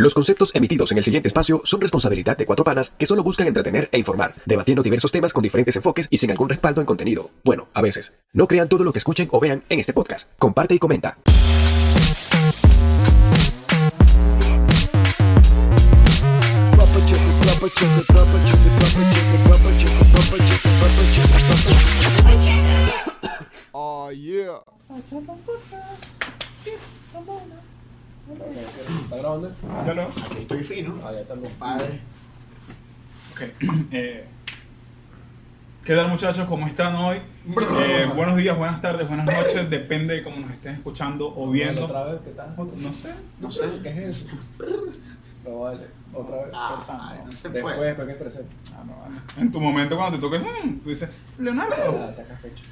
Los conceptos emitidos en el siguiente espacio son responsabilidad de cuatro panas que solo buscan entretener e informar, debatiendo diversos temas con diferentes enfoques y sin algún respaldo en contenido. Bueno, a veces. No crean todo lo que escuchen o vean en este podcast. Comparte y comenta. Oh yeah. ¿Está grabando? Yo no. Aquí estoy fino. Ah, ya está bien. Padre. Ok. Eh, ¿Qué tal muchachos? ¿Cómo están hoy? Eh, buenos días, buenas tardes, buenas noches. Depende de cómo nos estén escuchando o viendo. ¿Otra vez? ¿Qué tal? No sé. No sé. ¿Qué es eso? No vale. ¿Otra vez? Ah, no se Después, puede. después que presente. Ah, no, vale. En tu momento cuando te toques, mm, tú dices, Leonardo. Ah, sacas pecho.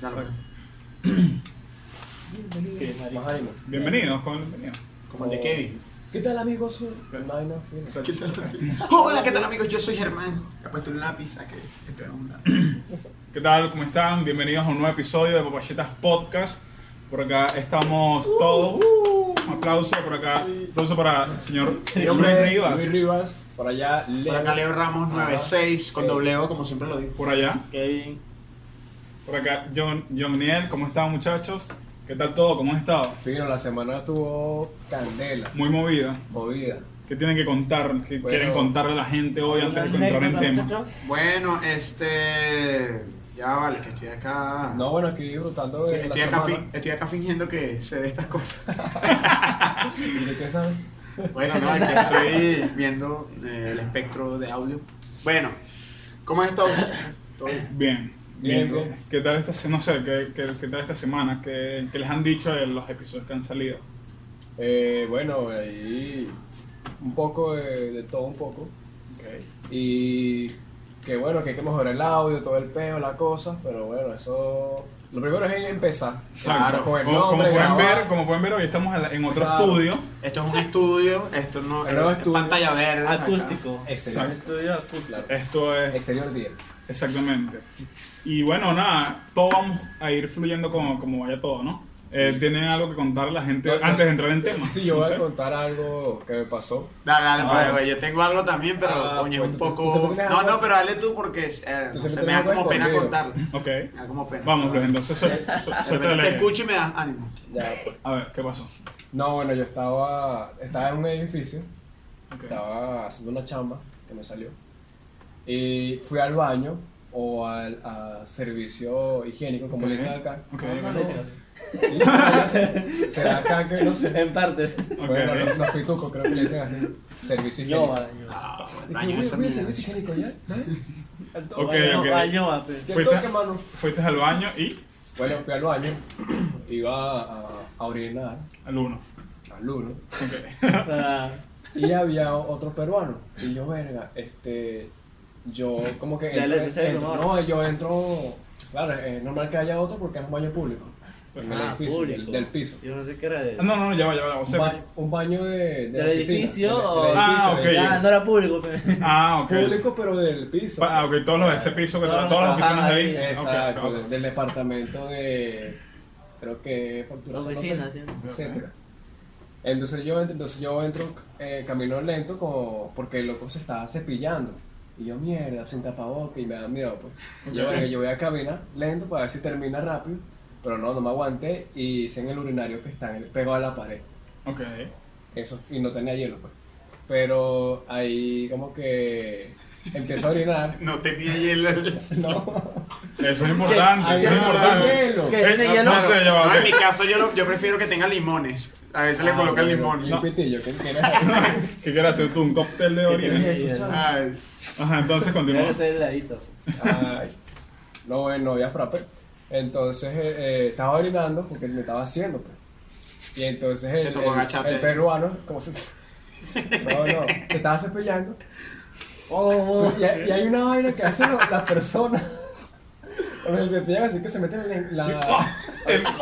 Bienvenidos, ¿cómo bienvenidos? Como el de Kevin. ¿Qué tal amigos? Soy. ¿Qué tal? Hola, ¿qué tal amigos? Yo soy Germán. He puesto un lápiz a que esto es un lápiz. ¿Qué tal? ¿Cómo están? Bienvenidos a un nuevo episodio de Papachetas Podcast. Por acá estamos todos. Uh, un aplauso por acá. Un aplauso para el señor Luis Rivas. Luis Rivas. Por allá, Leo. Por acá Leo Ramos 96 con doble O, como siempre lo digo. Por allá. Kevin. Por acá, John, John Niel, ¿cómo están muchachos? ¿Qué tal todo? ¿Cómo han estado? Fino, la semana estuvo candela, Muy movida. movida. ¿Qué tienen que contar? ¿Qué Bueno. quieren contarle a la gente hoy antes de entrar en tema? Bueno, este. Ya vale, que estoy acá. No, bueno, aquí disfrutando de la Estoy acá, semana. fin- estoy acá fingiendo que sé de estas cosas. ¿Y de qué sabes? Bueno, no, es que estoy viendo eh, el espectro de audio. Bueno, ¿cómo has estado? ¿Todo bien? Bien. Bien, bien. ¿Qué tal esta se- no sé, ¿qué, qué, qué tal esta semana? ¿Qué, qué les han dicho de los episodios que han salido? Eh, bueno, ahí un poco de, de todo un poco. Y que bueno, que hay que mejorar el audio, todo el peo, la cosa, pero bueno, eso... Lo primero es empezar. Claro, Empezar con el Como, como nombre, pueden grabar. ver, como pueden ver, hoy estamos en, otro Claro. estudio. Esto es un estudio, esto no es estudio. pantalla verde. acá. Acústico. Exterior. Exacto. Estudio acústico. Claro. Esto es Exterior día. Exactamente. Y bueno, nada, todo vamos a ir fluyendo como, como vaya todo, ¿no? Eh, ¿Tienen algo que contarle a la gente No, antes de entrar en tema? Sí, yo No voy sé. a contar algo que me pasó. Dale, dale, Ah, pues, güey, yo tengo algo también, pero Ah, coño, es pues, un tú- tú poco... No, no, pero dale tú porque eh, no sé, me da como pena escondido. contarlo. Ok. Me da como pena. Vamos, pues entonces, suéltale. te escucho y me das ánimo. Ya, pues. A ver, ¿qué pasó? No, bueno, yo estaba, estaba en un edificio, estaba haciendo una chamba que me salió. Y fui al baño o al a servicio higiénico, como Ok. le dicen acá. Ok, No, ok. no, no. Sí, será acá que no sé. En partes. Bueno, Ok. los, los pitucos creo que le dicen así. Servicio Yo, higiénico. baño. Ah, baño servicio higiénico ya. Ok, Baño, ok. baño, ah, pues. ¿Qué Fuiste-? Fuiste al baño y Bueno, fui al baño, iba a, a orinar al uno. al uno. Ok. Ah, Y había otro peruano. Y yo, verga, este. Yo, como que. Entro- entro- no, yo entro. Claro, es normal que haya otro porque es un baño público. En el ah, edificio, público. del, del piso. Yo no sé qué era de. Ah, No, no, no, ya va, ya va. O Un, sea, ba- un baño de, de ¿Del edificio o- del Ah, edificio, ok. Ya, edificio. no era público. pues. ah, ok. Público, pero del piso. Pa- Ah, ok, todos los de ese piso, que todas las oficinas de ahí. Exacto, de- del departamento de. Creo que. facturación, no sé, Oficina, sí. etcétera. Entonces yo entro, entonces yo entro eh, camino lento como porque el loco se estaba cepillando. Y yo, mierda, sin tapabocas y me da miedo. Pues. Yo, bueno, yo voy a caminar lento para ver si termina rápido. Pero no, no me aguanté y hice en el urinario que está en el- pegado a la pared. Ok. Eso, y no tenía hielo, pues. Pero ahí como que empiezo a orinar. No tenía hielo. No. Eso es importante, eso es importante. Eh, ¿Tiene no, hielo? no sé, va. No, en mi caso yo, lo- yo prefiero que tenga limones. A veces le Ah, colocan bueno, limones. Y un pitillo, ¿qué quieres? ¿Qué quieres hacer tú? ¿Un cóctel de ¿Qué orina? Ajá, entonces. Ay, no, bueno, no había frappe. Entonces eh, eh, estaba orinando porque me estaba haciendo, pues. Y entonces el, el- el peruano, como se. No, no, se estaba cepillando. Oh, Y, hay- y hay una vaina que hacen las personas. Cuando se cepillan así que se meten en la. El-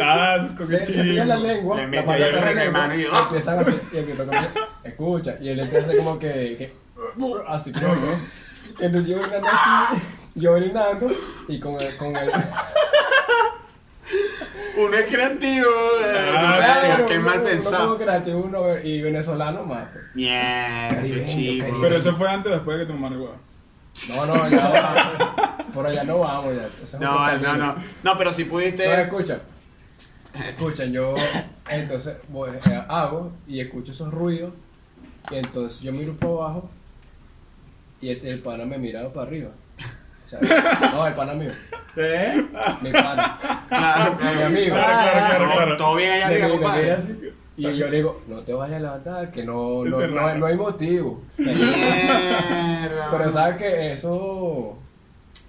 Ah, Se, se pillan la lengua, Le ahí de el la mano y- y empiezan así, y el que toca así, escucha, y él empieza a hacer como que, que así como que, entonces yo orinando así, yo orinando, y con el, con el, Uno es creativo. eh, Ah, claro, qué uno- mal uno pensado. como creativo uno y venezolano más. Mierda, qué chivo. caribeño. Pero eso fue antes o después de que tu marihuana. No, no, ya va. Por allá no vamos ya. Es No, no, no. No, pero si No, pudiste. escucha. Escuchen, yo entonces voy, eh, hago y escucho esos ruidos y entonces yo miro para abajo y el, el pana me mira para arriba. O sea, no, el pana mío, ¿Qué? mi pana, Claro, mi amigo. Claro, claro, claro, No, claro. Todo bien allá arriba, compadre. Y yo le digo, no te vayas a levantar, que no, no, no, hay motivo. Mierda. Pero sabes que eso,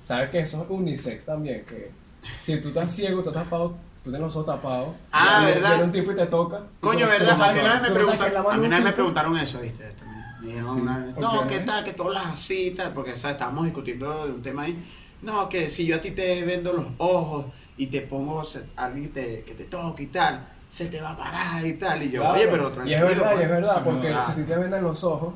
sabes que eso es unisex también, que si tú estás ciego, tú estás tapado, tú tienes los ojos tapados, Ah, y ¿verdad? viene un tipo y te toca. Coño, ¿verdad? A mí una vez que- me preguntaron, a mí una vez me preguntaron eso, ¿viste? También. Me dijeron Sí, una vez, ok. No, ¿qué tal? Que tú hablas así tal, porque ¿sabes? estábamos discutiendo de un tema ahí. No, que si yo a ti te vendo los ojos y te pongo se- alguien te- que te toque y tal, se te va a parar y tal. Y yo, Claro, oye, pero Y tranquilo. es verdad, y pues". es verdad, porque Ah. si te vendan los ojos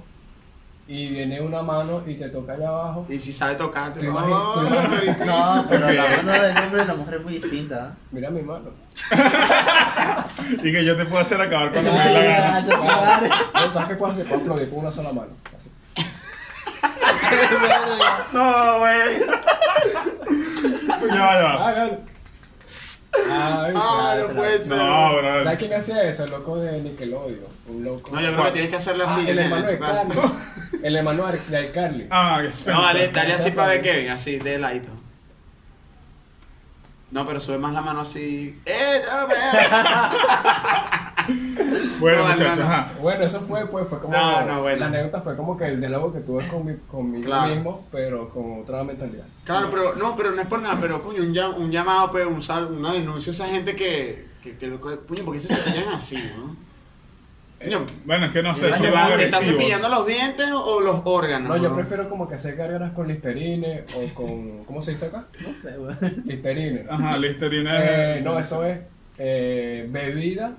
y viene una mano y te toca allá abajo, Y si sabe tocar, te "Ay, imagi- No, pero la mano del hombre y la mujer es muy distinta. mira mi mano. Y que yo te puedo hacer acabar cuando me dé la gana. No, ¿Sabes qué puedo hacer? Puedo aplaudir con una sola mano. Así. No, güey. Ya va, ya va. Ah. Ay, Ah, no puede ser. No, bro. ¿Sabes quién hacía eso? El loco de Nickelodeon. Un loco. No, yo creo que tienes que hacerlo Ah, así. el en hermano de. Carly. El hermano de iCarly. Ah, Spencer. No, dale, dale así para ver Kevin, así, de ladito. No, pero sube más la mano así. ¡Eh, no, Bueno, No, muchachos, no, no. ajá. Bueno, eso fue, pues, fue como. No, no, bueno. La anécdota fue como que el diálogo que tuve con mi, conmigo Claro. mismo, pero con otra mentalidad. Claro, pero no, pero no es por nada, pero coño, un, llam- un llamado, pues, un sal- una denuncia a esa gente que, que, que lo co- puño, ¿por qué se cepillan así, no? Coño, Bueno, es que no sé, ¿te son vas- muy ¿te estás cepillando los dientes o los órganos? No, yo prefiero como que hacer gárgaras con listerine o con. ¿Cómo se dice acá? No sé, güey. Listerine. Ajá, Listerina Eh, es... no, eso es eh, bebida.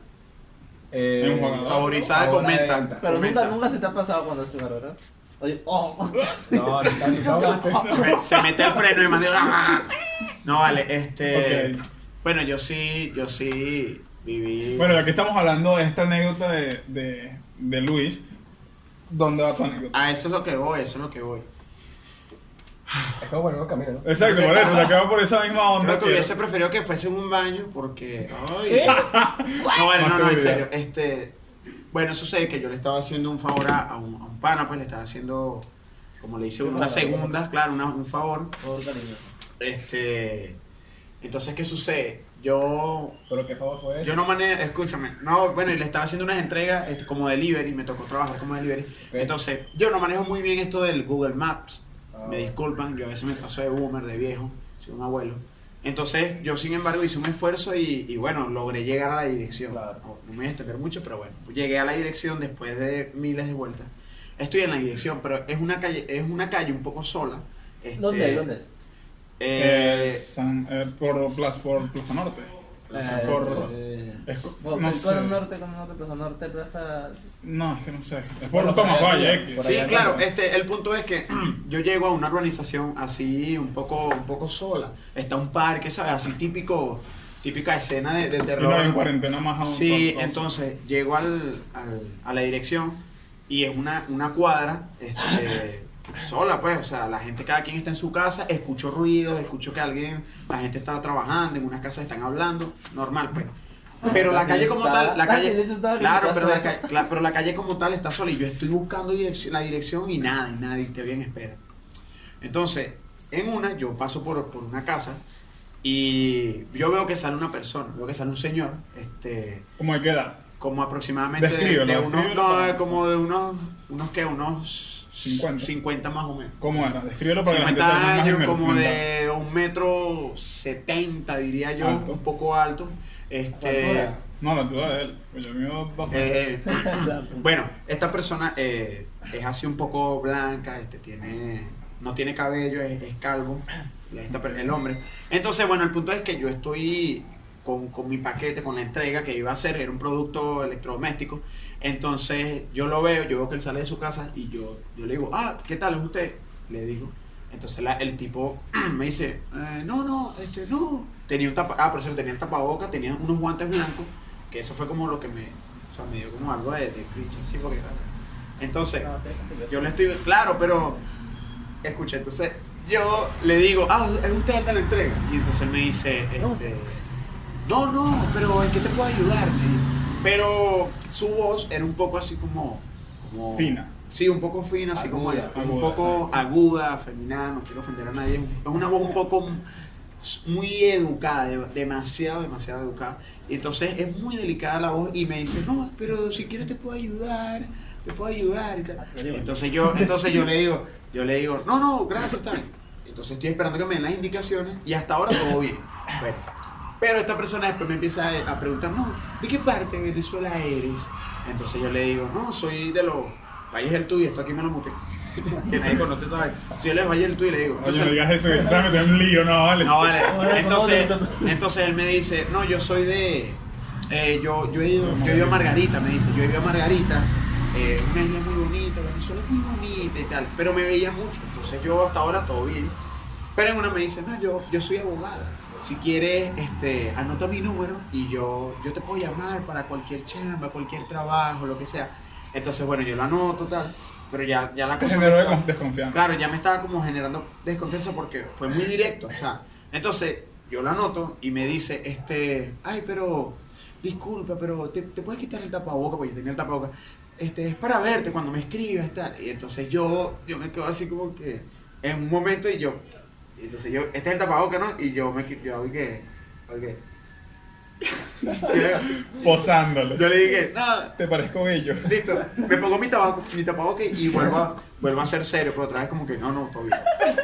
Eh. Saborizada sabor con menta. Pero nunca, nunca se te ha pasado cuando haces una ¿verdad? Oye, oh. No, no, no, no, no, Se mete el freno y manda. ¡ah! No, vale, este. Bueno, yo sí, yo sí viví. Bueno, ya que estamos hablando de esta anécdota de, de, de Luis, ¿dónde va tu anécdota? A eso es lo que voy, eso es lo que voy. Es como bueno, camino, ¿no? Exacto, por eso, ya que va por esa misma onda. Creo que que- hubiese preferido que fuese en un baño porque. Ay. No, vale, Más no, no, en serio. Este, bueno, sucede que yo le estaba haciendo un favor a, un, a un pana, pues le estaba haciendo, como le hice una segunda, claro, una- un favor. Por cariño. Este, entonces, ¿qué sucede? Yo, Pero qué favor fue eso. yo no manejo, escúchame, no, bueno, y le estaba haciendo unas entregas este, como delivery, me tocó trabajar como delivery. Entonces, yo no manejo muy bien esto del Google Maps. Me disculpan, yo a veces me paso de boomer, de viejo, soy un abuelo. Entonces, yo sin embargo hice un esfuerzo y, y, bueno, logré llegar a la dirección. Claro. No, no me voy a extender mucho, pero bueno, llegué a la dirección después de miles de vueltas. Estoy en la dirección, pero es una calle, es una calle un poco sola. Este, ¿Dónde? ¿Dónde es? Eh, Eh, San- eh, por Plaza Norte. Eh, por- eh, Es por- no por- sé. Norte, Norte, Plaza Norte, Plaza... No, es que no sé. Es Por por la Tomás Valle, por X. Sí, allá claro, este, el punto es que yo llego a una urbanización así un poco, un poco sola. Está un parque, ¿sabes? Así típico, típica escena de, de Y terror. no, en cuarentena más aún. Sí, entonces llego al, al- a la dirección y es una, una cuadra este, sola, pues, o sea, la gente, cada quien está en su casa, escucho ruidos, escucho que alguien, la gente está trabajando, en unas casas están hablando, normal, pues. Pero la La calle como tal, la la calle, claro, pero la, ca- pero la calle como tal está sola y yo estoy buscando dirección, la dirección y nada, y nadie te bien espera. Entonces, en una, yo paso por, por una casa y yo veo que sale una persona, veo que sale un señor, este, ¿Cómo hay que dar? como aproximadamente de, de unos, no, como de unos, unos que, unos 50. 50 más o menos. ¿Cómo era? Descríbelo para que la gente 50 años, como de un metro 70, diría yo, Alto. un poco alto. Este, No, la altura de él. Pues yo dos eh, bueno, esta persona eh, es así un poco blanca, este, tiene, no tiene cabello, es, es calvo, esta el hombre. Entonces, bueno, el punto es que yo estoy con, con mi paquete, con la entrega que iba a hacer, era un producto electrodoméstico. Entonces, yo lo veo, yo veo que él sale de su casa y yo, yo le digo, ah, ¿qué tal es usted? Le digo. Entonces la- el tipo me dice, eh, no, no, este, no, tenía un tapa, ah, por eso tenía el tapaboca, tenía unos guantes blancos, que eso fue como lo que me, o sea, me dio como algo de, de cringe, sí, porque entonces, yo le estoy, claro, pero, escucha, entonces, yo le digo, ah, es usted el de la entrega, y entonces me dice, este, no, no, pero ¿en qué te puedo ayudar? Me dice, pero su voz era un poco así como, como Fina. Sí, un poco fina, así como Aguda, un poco aguda, femenina, no quiero ofender a nadie. Es una voz un poco muy educada, de- demasiado, demasiado educada. Y entonces es muy delicada la voz y me dice, no, pero si quieres te puedo ayudar, te puedo ayudar y tal. Entonces yo, entonces yo le digo, yo le digo, no, no, gracias, tal. Entonces estoy esperando que me den las indicaciones y hasta ahora todo bien. Bueno, pero esta persona después me empieza a, preguntar, no, ¿de qué parte de Venezuela eres? Entonces yo le digo, no, soy de los Valles del Tuy, esto aquí me lo muté. que nadie conoce, ¿sabes? Soy de los Valles del Tuy, le digo. Oye, no digas eso, que se te en un lío, no, vale. No, vale. Entonces, ¿cómo te- entonces él me dice, no, yo soy de... eh, yo, yo, he ido, yo he ido a Margarita, me dice, yo he ido a Margarita, eh, una isla muy bonita, Venezuela es muy bonita y tal, pero me veía mucho, entonces yo hasta ahora todo bien. Pero en una me dice, no, yo, yo soy abogada, si quieres, este, anota mi número y yo, yo te puedo llamar para cualquier chamba, cualquier trabajo, lo que sea. Entonces, bueno, yo lo anoto, tal, pero ya, ya la cosa... me desconfianza. Claro, ya me estaba como generando desconfianza porque fue muy directo. O sea, entonces yo lo anoto y me dice, este, ay, pero, disculpa, pero te, te puedes quitar el tapaboca, porque yo tenía el tapaboca. Este, es para verte cuando me escribas, tal. Y entonces yo, yo me quedo así como que, en un momento y yo, y entonces yo, este es el tapaboca, ¿no? Y yo me, yo dije, ok. Posándole. yo le dije, nada, Te parezco bello. Listo. Me pongo mi, tabaco, mi tapabocas y vuelvo a, vuelvo a ser serio, pero otra vez como que no, no, todo bien.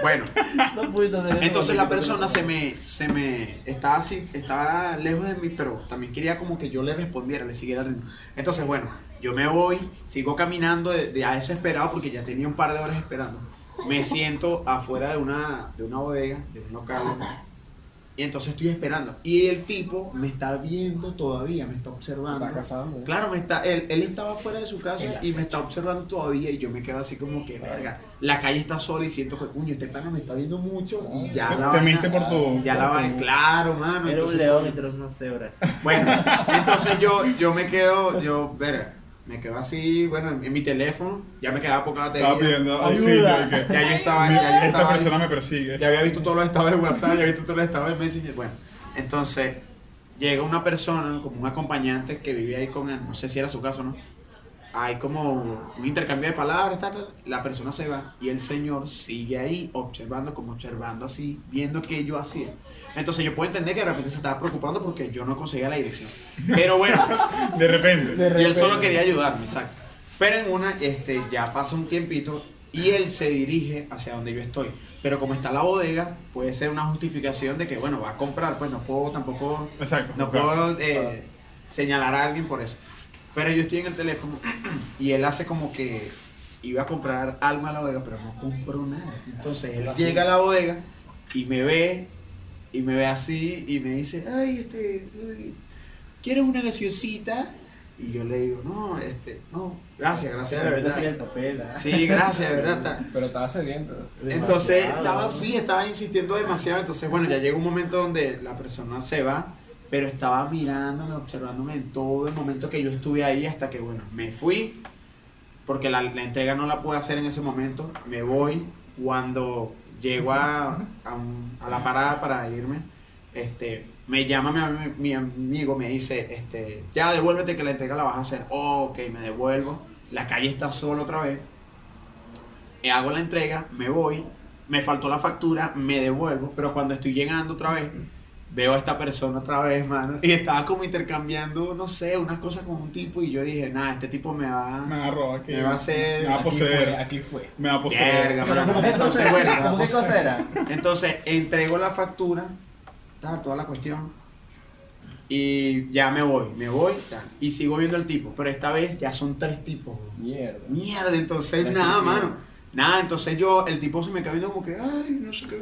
Bueno, No entonces la persona se me, se me, estaba así, estaba lejos de mí, pero también quería como que yo le respondiera, le siguiera ritmo. Entonces, bueno, yo me voy, sigo caminando de, de- ya desesperado porque ya tenía un par de horas esperando. Me siento afuera de una, de una bodega, de un local, y entonces estoy esperando. Y el tipo me está viendo todavía, me está observando. Está casando. ¿eh? Claro, me está, él, él estaba fuera de su casa y me está observando todavía y yo me quedo así como que, verga, la calle está sola y siento que, puño, este pana me está viendo mucho y ya Te- la temiste vaina- por tu- Ya la vaina, claro, mano. Era un entonces, león y. Bueno, entonces yo, yo me quedo, yo, verga, me quedo así, bueno, en, en mi teléfono, ya me quedaba poca batería. Estaba pidiendo Ayuda. auxilio y que Ya yo estaba, ya yo esta estaba ahí. persona me persigue. Ya había visto todos los estados de WhatsApp, ya había visto todos los estados de Messenger. Bueno, entonces llega una persona, como un acompañante que vivía ahí con él, no sé si era su caso o no. Hay como un intercambio de palabras, tal, tal, la persona se va y el señor sigue ahí observando, como observando así, viendo qué yo hacía. Entonces yo puedo entender que de repente se estaba preocupando porque yo no conseguía la dirección. Pero bueno, De repente. De y él solo quería ayudarme, exacto. Pero en una, este, ya pasa un tiempito y él se dirige hacia donde yo estoy. Pero como está la bodega, puede ser una justificación de que, bueno, va a comprar, pues no puedo tampoco, Exacto. no claro. puedo eh, señalar a alguien por eso. Pero yo estoy en el teléfono y él hace como que iba a comprar algo a la bodega, pero no compró nada. Entonces él llega a la bodega y me ve, y me ve así y me dice, ay, este, ay, ¿quieres una gaseosita? Y yo le digo, no, este, no, gracias, gracias, de Pero no tiene el verdad. papel. ¿ah? Sí, gracias, de verdad. Pero estaba sediento. entonces Demasiado. estaba, sí, estaba insistiendo demasiado. Entonces, bueno, ya llega un momento donde la persona se va, pero estaba mirándome, observándome en todo el momento que yo estuve ahí hasta que, bueno, me fui, porque la, la entrega no la pude hacer en ese momento. Me voy cuando llego a, a, la parada para irme. Este, me llama mi, mi amigo, me dice, este, ya devuélvete que la entrega la vas a hacer. Oh, ok, me devuelvo. La calle está sola otra vez eh, hago la entrega, me voy, me faltó la factura, me devuelvo, pero cuando estoy llegando otra vez, veo a esta persona otra vez, mano, y estaba como intercambiando, no sé, unas cosas con un tipo y yo dije, nada, este tipo me va, Me agarró aquí. me va a hacer... Me va a Aquí fue, poseer. aquí fue. Me va a poseer. Verga, pero- entonces, bueno, ¿Cómo qué cosa era? entonces entrego la factura, tal, toda la cuestión, y ya me voy, me voy, tal, y sigo viendo al tipo, pero esta vez ya son tres tipos, Mierda. Mierda, entonces nada, tipos. mano. Nada, entonces yo, el tipo se me queda viendo como que, ay, no sé qué,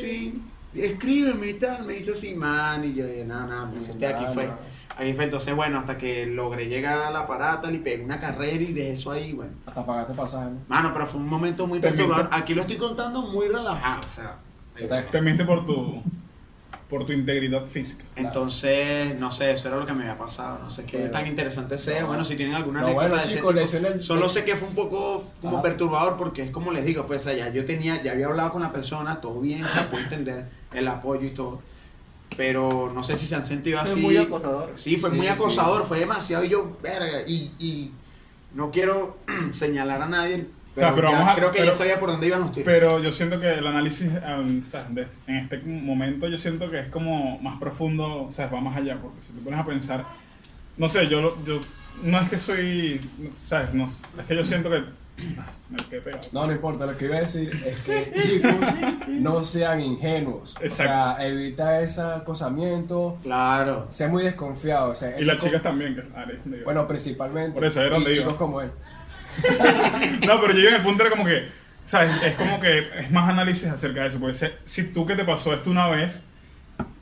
sí, escríbeme y tal, me dice así, man, y yo dije, nada, nada, me Sí, senté aquí fue. Ahí fue, entonces bueno, hasta que logré llegar a la parada y pegué una carrera y dejé eso ahí, bueno. Hasta pagaste pasaje. ¿no? Mano, pero fue un momento muy perturbador. Aquí lo estoy contando muy relajado, o sea. eh, Te- Temiste por tu. por tu integridad física. Entonces, no sé, eso era lo que me había pasado. No sé qué Pero- tan interesante sea. No. Bueno, si tienen alguna No, anécdota bueno, de ese chicos, tipo, el- Solo sé que fue un poco como Ajá. perturbador porque es como les digo, pues allá yo tenía, ya había hablado con la persona, todo bien, se puede entender el apoyo y todo. Pero no sé si se han sentido Fue así. muy acosador. Sí, fue Sí, muy sí. acosador, fue demasiado y yo, verga, y, y no quiero señalar a nadie, pero, sea, pero ya vamos a- creo que pero- ya sabía por dónde iban los tiros. Pero yo siento que el análisis, um, o sea, de- en este momento yo siento que es como más profundo, o sea, va más allá, porque si te pones a pensar, no sé, yo, yo no es que soy, ¿sabes? No, es que yo siento que... No, no importa, lo que iba a decir es que chicos no sean ingenuos. O sea, evita ese acosamiento, Claro. sea muy desconfiado. O sea, Y las chicas también, que ah. Bueno, principalmente. Por eso, ahí era donde y iba. chicos como él. No, pero yo en el punto era como que, ¿sabes? Es como que es más análisis acerca de eso. Porque si tú que te pasó esto una vez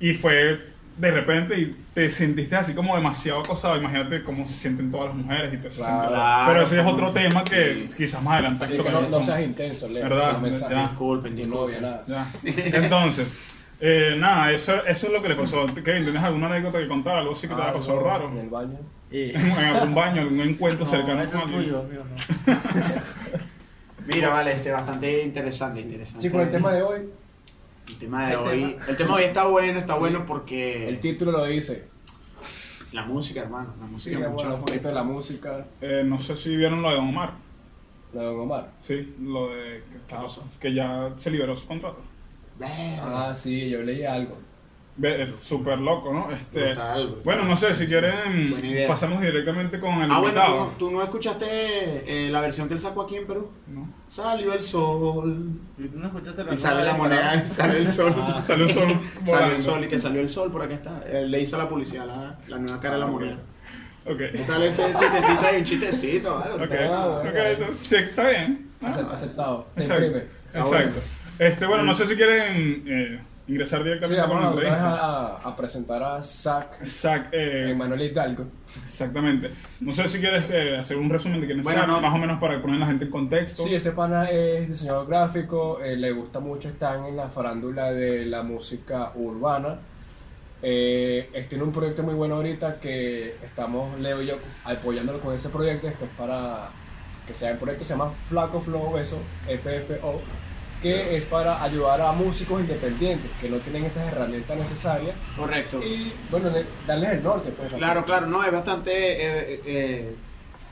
y fue de repente y te sentiste así como demasiado acosado, imagínate cómo se sienten todas las mujeres y eso. Claro. Claro. Pero ese es otro tema que Sí. quizás más adelante no, no seas intenso, Leo. ¿Verdad? Ya. Disculpen, Tu novia, disculpen. nada. Ya. Entonces, eh, nada, eso, eso es lo que le pasó. Kevin, ¿tienes alguna anécdota que contar? Algo así que te haya pasado Algo raro. En el baño. En algún baño, algún encuentro No, cercano con tuyo, mío, no. Mira, vale, este bastante interesante, interesante. Chicos, el tema de hoy, El tema de El hoy, tema. el tema de hoy está bueno, está Sí. bueno porque el título lo dice. la música, hermano, la Sí, música mucho. poquito de la música, Eh, no sé si vieron lo de Don Omar. lo de Don Omar. Sí, lo de que, que ya se liberó su contrato. Ah, sí, yo leí algo. Es súper loco, ¿no? Este, Brutal, brutal. bueno, no sé, si quieren, pasamos directamente con el Ah, bueno, ¿tú no, tú no escuchaste eh, la versión que él sacó aquí en Perú? ¿no? Salió el sol ¿Y tú no escuchaste la y sale la moneda, sale el sol. Ah. Salió un sol Salió volando. el sol y que salió el sol, por acá está. Él le hizo a la policía la, la nueva cara de la Ah, moneda. Ok, ¿Qué tal ese chistecito ahí? Un chistecito, ¿vale? ok, Ah, ok, bueno. entonces, sí, está bien. Ah, Acep- Aceptado. Se exacto. Ah, exacto. Este, bueno, no sé si quieren eh, ingresar Sí, directamente con vamos la entrevista. a, a presentar a Zach Zach, eh, Emanuel Hidalgo. exactamente. No sé si quieres eh, hacer un resumen de quién es Bueno, Zach, no. más o menos para poner a la gente en contexto. Sí, ese pana es diseñador gráfico, eh, le gusta mucho estar en la farándula de la música urbana. Eh, tiene un proyecto muy bueno ahorita que estamos, Leo y yo, apoyándolo con ese proyecto, que es para que sea el proyecto, se llama Flaco Flow, eso, FFO, que es para ayudar a músicos independientes que no tienen esas herramientas necesarias Correcto. y, bueno, darles el norte. Pues, Claro, claro, no, es bastante. eh, eh,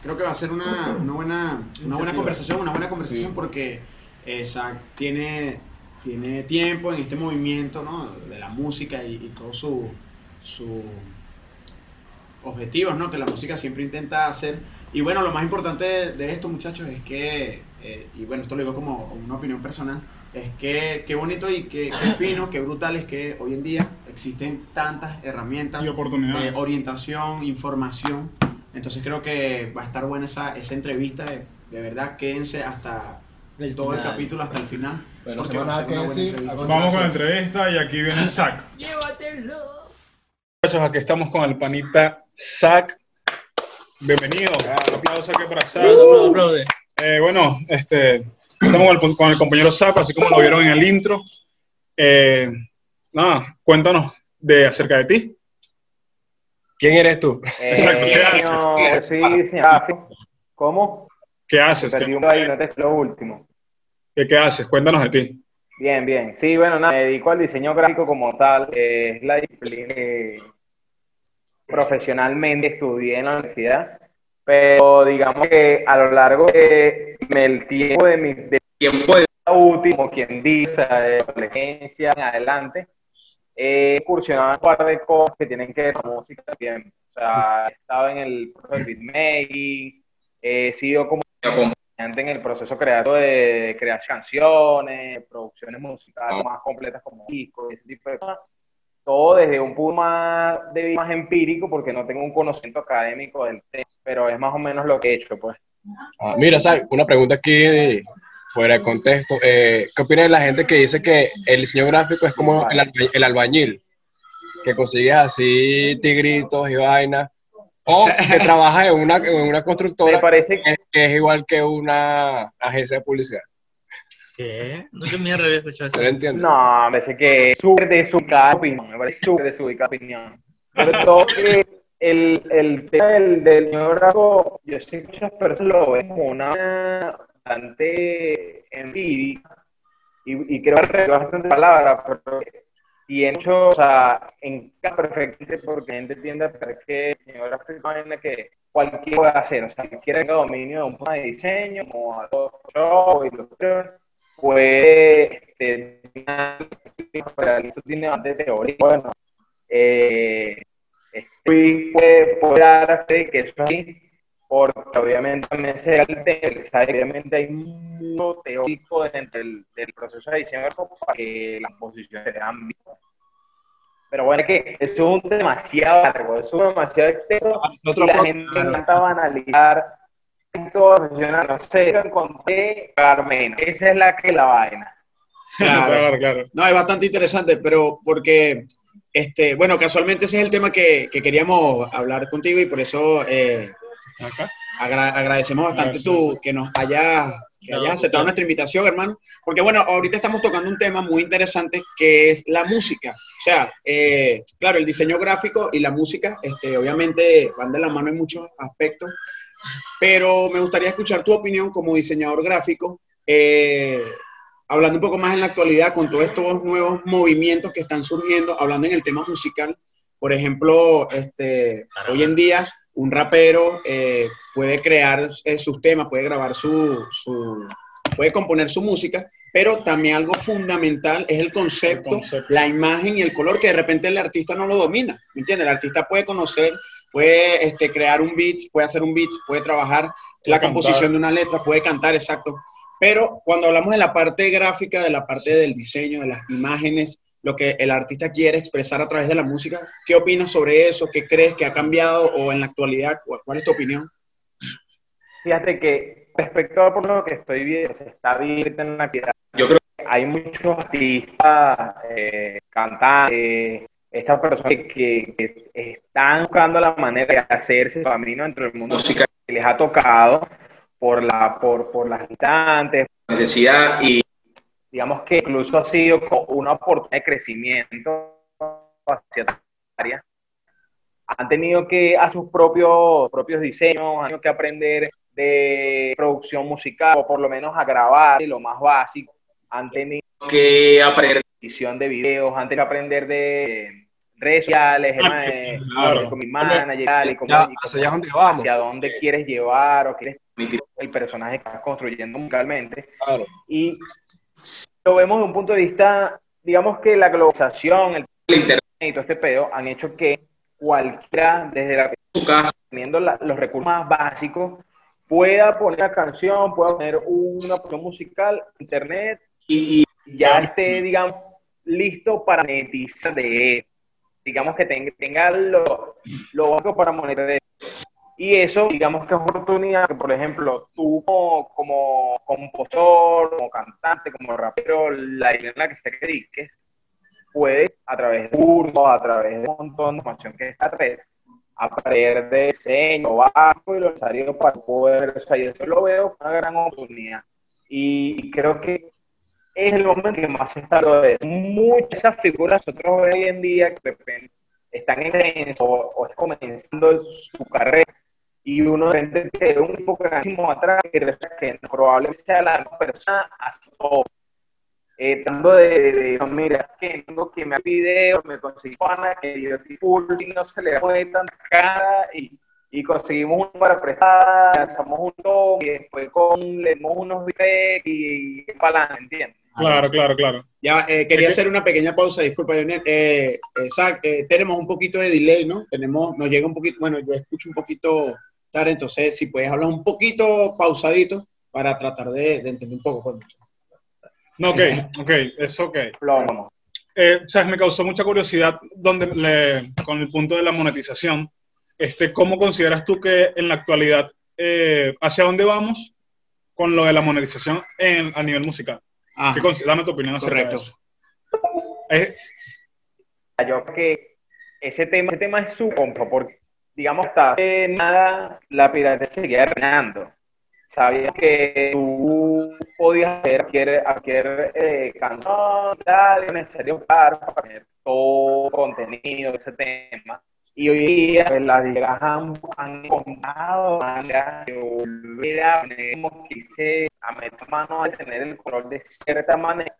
creo que va a ser una, una buena, una buena conversación, una buena conversación Sí. porque eh, Zach tiene, tiene tiempo en este movimiento ¿no? de la música y, y todos sus su objetivos ¿no? que la música siempre intenta hacer. Y bueno, lo más importante de, de esto, muchachos, es que, eh, y bueno, esto lo digo como una opinión personal, es que qué bonito y qué, qué fino, qué brutal es que hoy en día existen tantas herramientas Y oportunidades. eh, orientación, información. Entonces creo que va a estar buena esa, esa entrevista. De, de verdad, quédense hasta El todo el final. capítulo, hasta el final. Bueno, va a que decir, Vamos con la entrevista y aquí viene Zach. Muchachos, aquí estamos con el panita Zach. Bienvenido. Un aplauso aquí para Zach. Eh, bueno, este, estamos con el, con el compañero Zach, así como lo vieron en el intro. Eh, nada, cuéntanos de acerca de ti. ¿Quién eres tú? Exacto, ¿qué haces? sí, sí, ah, sí. ¿Cómo? ¿Qué haces? Perdí ¿Qué, un ahí, no te lo último. qué- qué haces? Cuéntanos de ti. Bien, bien. Sí, bueno, nada, me dedico al diseño gráfico como tal. eh, es la disciplina que profesionalmente estudié en la universidad. Pero digamos que a lo largo de el tiempo de mi de tiempo de vida útil, como quien dice, de adolescencia en adelante, he incursionado en un par de cosas que tienen que ver con música también. O sea, he estado en el proceso de beatmaking, he sido como acompañante en el proceso creativo de crear canciones, producciones musicales más completas como discos, ese tipo de cosas. Todo desde un punto más, de vista más empírico, porque no tengo un conocimiento académico del tema, pero es más o menos lo que he hecho, pues. Ah, mira, ¿sabes? una pregunta aquí de- fuera de contexto. Eh, ¿Qué opina de la gente que dice que el diseño gráfico es como el, alba- el albañil? Que consigues así tigritos y vainas. O que trabaja en una, en una constructora parece que, que es igual que una agencia de publicidad. ¿Qué? Nunca me había escuchado eso. No entiendo. No, me parece que es súper desubicada opinión, me parece súper desubicada opinión. Sobre todo que el, el tema del, del yo sé que muchas personas lo ven como una bastante empírica, y, y creo que bastante palabras, pero tiene mucho, o sea, encaja perfectamente porque la gente tiende a pensar que el diseño gráfico es una vaina que cualquiera puede hacer, o sea, cualquiera que tenga dominio de un programa de diseño, como Photoshop, Illustrator, puede, este, pero esto tiene bastante teoría, bueno, eh, estoy, puede, puede dar fe de que eso es así, porque obviamente o sea, obviamente hay mucho teórico dentro del, del proceso de diseño para que las posiciones se vean bien. Pero bueno, es que eso es un demasiado largo, eso es demasiado extenso Otro y la gente claro. encanta funciona, no sé, encontré Carmen, esa es la que la vaina. Claro. Claro, claro. No, es bastante interesante, pero porque, este, bueno, casualmente ese es el tema que, que queríamos hablar contigo y por eso eh, agra- agradecemos bastante Agradecemos. tú que nos hayas, que hayas aceptado nuestra invitación, hermano, porque bueno, ahorita estamos tocando un tema muy interesante que es la música. O sea, eh, claro, el diseño gráfico y la música, este, obviamente van de la mano en muchos aspectos, pero me gustaría escuchar tu opinión como diseñador gráfico, eh, hablando un poco más en la actualidad con todos estos nuevos movimientos que están surgiendo, hablando en el tema musical. Por ejemplo, este, hoy en día un rapero eh, puede crear eh, sus temas, puede grabar su, su, puede componer su música, pero también algo fundamental es el concepto, El concepto. la imagen y el color que de repente el artista no lo domina, ¿me entiendes? El artista puede conocer, puede este, crear un beat, puede hacer un beat, puede trabajar la cantar. composición de una letra, puede cantar, exacto. Pero cuando hablamos de la parte gráfica, de la parte del diseño, de las imágenes, lo que el artista quiere expresar a través de la música, ¿qué opinas sobre eso? ¿Qué crees que ha cambiado o en la actualidad? ¿Cuál, es tu opinión? Fíjate que respecto a por lo que estoy viendo, se está viendo en la actualidad, yo creo que hay muchos artistas, eh, cantantes, estas personas que, que están buscando la manera de hacerse camino dentro del mundo musical que les ha tocado por la por, por las instantes, necesidad y digamos que incluso ha sido una oportunidad de crecimiento hacia esta área. Han tenido que hacer sus propios, propios diseños, han tenido que aprender de producción musical, o por lo menos a grabar, lo más básico. Han tenido que aprender de edición de videos, tenido que aprender de redes sociales, de- Claro. con mi manager, y Ya, cómo- hacia vamos. dónde quieres llevar o quieres el personaje que estás construyendo musicalmente. Claro. Y lo vemos de un punto de vista, digamos que la globalización, el internet y todo este pedo han hecho que cualquiera, desde la su casa, teniendo la- los recursos más básicos, pueda poner una canción, pueda poner una producción musical, internet, y ya esté, digamos, listo para monetizar de él. Digamos que tenga, tenga lo, lo básico para monetizar. Y eso, digamos que es oportunidad que, por ejemplo, tú como, como compositor, como cantante, como rapero, la idea en la que te dediques, puedes, a través de cursos, a través de un montón de información que está red, aprender de diseño bajo y lo necesario para poder, o sea, yo eso lo veo como una gran oportunidad. Y creo que es el momento que más se está hablando de. Muchas figuras nosotros hoy en día que de están en o, o comenzando su carrera y uno de repente te ve un poco atrás y resulta que probablemente sea la persona así todo. Eh, de, de, mira, que tengo que me video, me conseguí pana, que yo y no se le pone tanta cara y, y conseguimos una para prestar, lanzamos un top y después con, le unos videos y, y para ¿entiendes? Claro, claro, claro. Ya, eh, quería hacer una pequeña pausa, disculpa, Lionel. Eh, eh, Zach, eh, tenemos un poquito de delay, ¿no? Tenemos, nos llega un poquito, bueno, yo escucho un poquito tarde, entonces si puedes hablar un poquito pausadito para tratar de, de entender un poco. pues. No, ok, ok, es ok. Plomo. Eh, o sea, me causó mucha curiosidad donde le- con el punto de la monetización. Este, ¿Cómo consideras tú que en la actualidad, eh, hacia dónde vamos con lo de la monetización en- a nivel musical? Ah, ¿Qué dame tu opinión acerca de correcto. eso. Eh, Yo creo que ese tema, ese tema es su compro, porque, digamos, hasta hace nada la piratería seguía reinando. Sabías que tú podías hacer cualquier, cualquier eh, canción, necesario para tener todo contenido de ese tema. Y hoy día pues, las disqueras han, han encontrado maneras de a como a meter mano a tener el control de cierta manera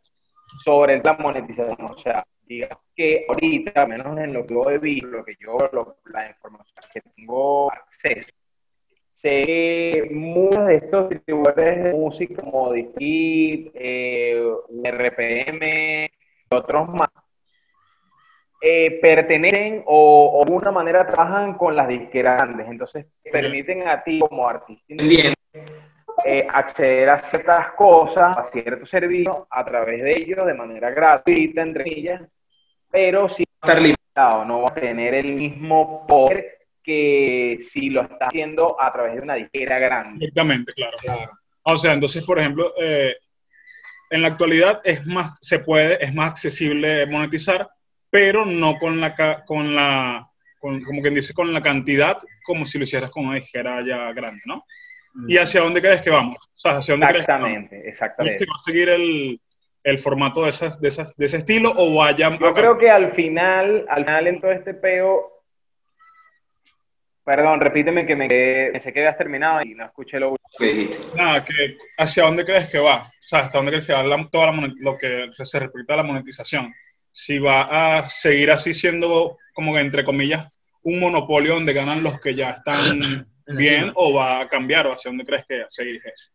sobre la monetización. O sea, digamos que ahorita, menos en lo que yo he visto, lo que yo, lo- la información que tengo acceso, sé que muchos de estos distribuidores de música como Disquit, eh, RPM y otros más, eh, pertenecen o, o de alguna manera trabajan con las disqueras grandes. Entonces, te permiten a ti como artista independiente eh, acceder a ciertas cosas, a ciertos servicios a través de ellos de manera gratuita, entre ellas, pero a estar limitado, no va a tener el mismo poder que si lo está haciendo a través de una disquera grande. Directamente, claro. O sea, entonces, por ejemplo, eh, en la actualidad es más, se puede, es más accesible monetizar, pero no con la, ca- con la, con- como quien dice, con la cantidad como si lo hicieras con una disquera ya grande, ¿no? ¿Y hacia dónde crees que vamos? O sea, ¿hacia dónde crees que vamos? Exactamente, ¿Crees exactamente. que va a seguir el, el formato de, esas, de, esas, de ese estilo o vaya Yo creo que al final, al final en todo este peo, perdón, repíteme que me quedé, pensé que habías terminado y no escuché lo último que dijiste. Nada, que ¿hacia dónde crees que va? O sea, ¿hasta dónde crees que va la- toda la lo que se respecta a la monetización? Si va a seguir así siendo, como que entre comillas, un monopolio donde ganan los que ya están bien o va a cambiar o hacia dónde crees que seguir eso?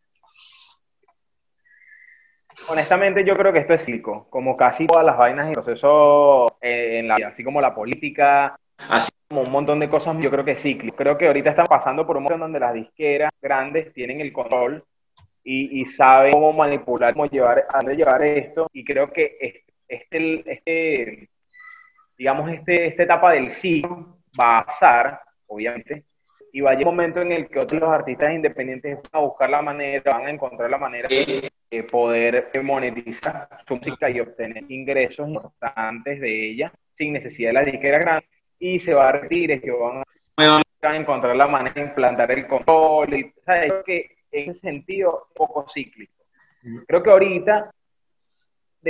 Honestamente, yo creo que esto es cíclico, como casi todas las vainas y procesos eh, en la vida, así como la política, así como un montón de cosas, yo creo que es cíclico. Creo que ahorita estamos pasando por un momento donde las disqueras grandes tienen el control y, y saben cómo manipular, cómo llevar, a dónde llevar esto, y creo que este, este, digamos, este, esta etapa del ciclo va a pasar, obviamente, y va a llegar un momento en el que otros los artistas independientes van a buscar la manera, van a encontrar la manera de poder monetizar su música y obtener ingresos importantes de ella sin necesidad de la disquera grande y se va a retirar y van a, encontrar la manera de implantar el control y ¿sabes? Que en ese sentido un poco cíclico creo que ahorita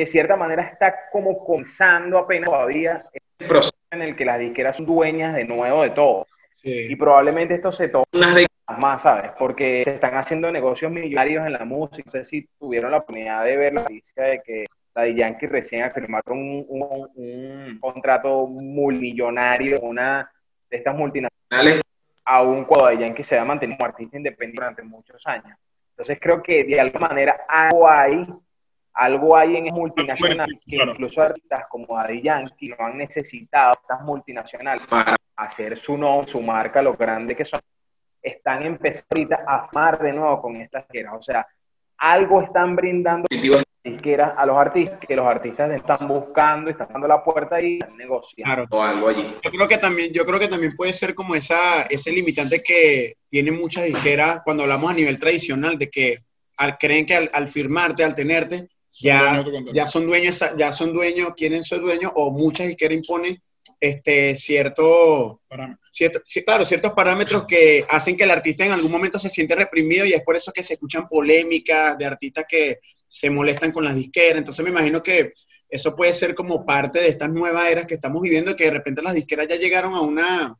de cierta manera está como comenzando apenas todavía el proceso en el que las disqueras son dueñas de nuevo de todo y probablemente esto se décadas más, ¿sabes? Porque se están haciendo negocios millonarios en la música. No sé si tuvieron la oportunidad de ver la noticia de que Daddy Yankee recién firmaron un, un, un contrato multimillonario, una de estas multinacionales, aún cuando Daddy Yankee se ha mantenido como artista independiente durante muchos años. Entonces creo que de alguna manera algo hay, algo hay en multinacionales que incluso artistas como Daddy Yankee lo han necesitado, estas multinacionales, para hacer su nombre, su marca, lo grande que son, están empezando ahorita a armar de nuevo con estas disqueras. O sea, algo están brindando disqueras a los artistas, que los artistas están buscando, están dando la puerta y están negociando Claro. algo allí. Yo creo que también, yo creo que también puede ser como esa, ese limitante que tienen muchas disqueras cuando hablamos a nivel tradicional, de que al, creen que al, al firmarte, al tenerte, ya, ya son dueños, ya son dueños, quieren ser dueños, o muchas disqueras imponen este cierto, cierto, claro, ciertos parámetros que hacen que el artista en algún momento se siente reprimido y es por eso que se escuchan polémicas de artistas que se molestan con las disqueras. Entonces me imagino que eso puede ser como parte de estas nuevas eras que estamos viviendo, que de repente las disqueras ya llegaron a una,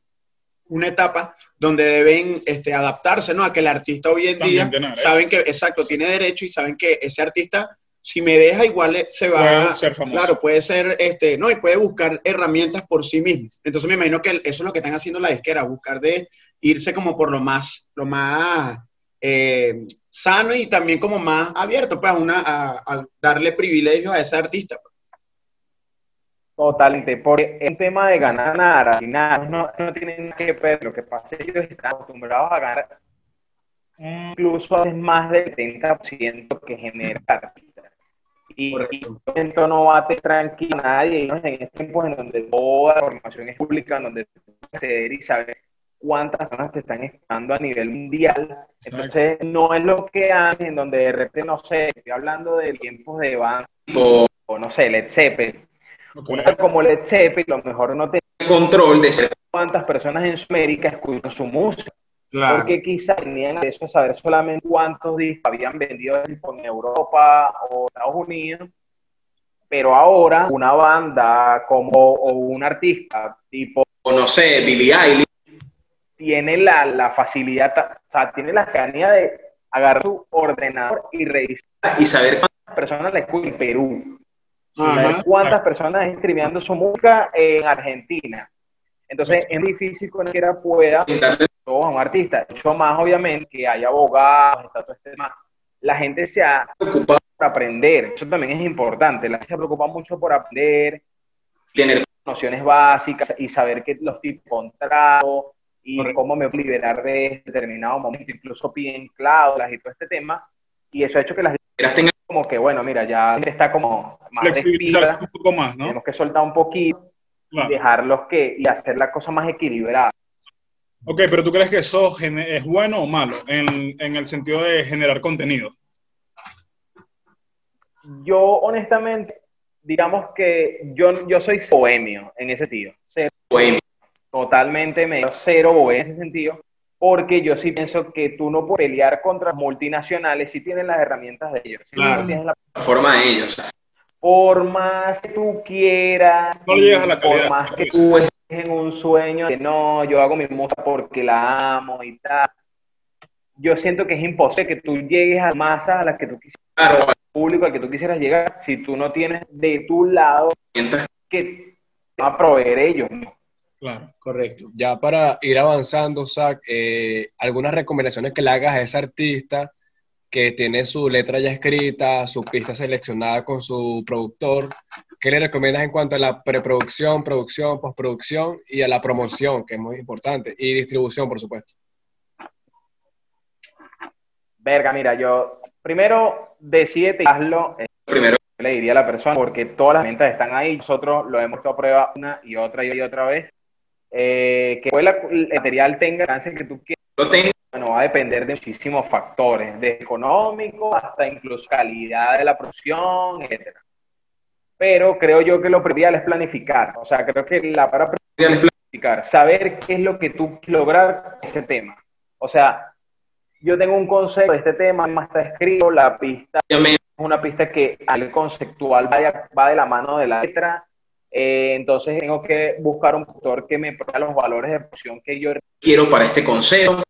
una etapa donde deben este, adaptarse, ¿no? A que el artista hoy en También día saben que, exacto, tiene derecho y saben que ese artista, si me deja, igual se va Puede ser famoso. Claro, puede ser, este, no, y puede buscar herramientas por sí mismo. Entonces me imagino que eso es lo que están haciendo las disqueras, buscar de irse como por lo más, lo más eh, sano y también como más abierto, pues, a una, a, a darle privilegios a ese artista. Totalmente, porque el tema de ganar nada, al final no, no tiene nada que ver. Lo que pasa es que ellos están acostumbrados a ganar incluso a veces más del 70% que genera el artista. Y, y esto no tener tranquilo a nadie, y en estos tiempos en donde toda la información es pública, en donde acceder y saber cuántas personas te están esperando a nivel mundial. Entonces, no es lo que antes, en donde de repente, no sé, estoy hablando de tiempos de banda, o, no sé, Led Zeppelin. Ok. Una como Led Zeppelin, a lo mejor no tiene control de cuántas personas en Sudamérica escuchan su música. Claro. porque quizás tenían acceso a saber solamente cuántos discos habían vendido en Europa o Estados Unidos, pero ahora una banda como o un artista tipo, o no sé, Billie Eilish, tiene la, la facilidad, o sea, tiene la cercanía de agarrar su ordenador y revisar y saber cuántas personas la escuchan en Perú, saber cuántas personas están streameando su música en Argentina. Entonces es difícil que cualquiera pueda darle todo a un artista. Yo más obviamente que hay abogados, está todo este tema. La gente se ha preocupado por aprender. Eso también es importante. La gente se preocupa mucho por aprender, tener nociones básicas y saber que los tipos de contratos y Correcto. cómo me puedo liberar de determinado momento. Incluso piden cláusulas y todo este tema. Y eso ha hecho que las tengan como que, bueno, mira, ya está como más Flexibilizarse un poco más, ¿no? tenemos que soltar un poquito y Claro. dejarlos que y hacer la cosa más equilibrada. Ok, pero ¿tú crees que eso es bueno o malo en, en el sentido de generar contenido? Yo, honestamente, digamos que yo, yo soy bohemio en ese sentido. Cero bohemio. Totalmente medio cero bohemio en ese sentido, porque yo sí pienso que tú no puedes pelear contra multinacionales si tienen las herramientas de ellos. Si Claro. no tienes la plataforma de ellos. Por más que tú quieras, No le llegas a la por más que tú estés en un sueño de no, yo hago mi música porque la amo y tal. Yo siento que es imposible que tú llegues a masas a las que tú quisieras, al público al que tú quisieras llegar, si tú no tienes de tu lado que te van a proveer ellos. ¿no? Claro. Correcto. Ya para ir avanzando, Zach, eh, algunas recomendaciones que le hagas a ese artista que tiene su letra ya escrita, su pista seleccionada con su productor. ¿Qué le recomiendas en cuanto a la preproducción, producción, postproducción y a la promoción, que es muy importante, y distribución, por supuesto? Verga, mira, yo primero decídete y hazlo. eh, primero le diría a la persona, porque todas las ventas están ahí. Nosotros lo hemos hecho a prueba una y otra y otra vez. Eh, que el material tenga el alcance que tú quieras. Lo bueno, va a depender de muchísimos factores, de económico hasta incluso calidad de la producción, etcétera. Pero creo yo que lo primordial es planificar. O sea, creo que la para primordial es planificar, saber qué es lo que tú quieres lograr ese tema. O sea, yo tengo un concepto de este tema, más está escrito, la pista es una pista que al conceptual vaya- va de la mano de la letra, eh, entonces tengo que buscar un productor que me provea los valores de producción que yo quiero para este concepto,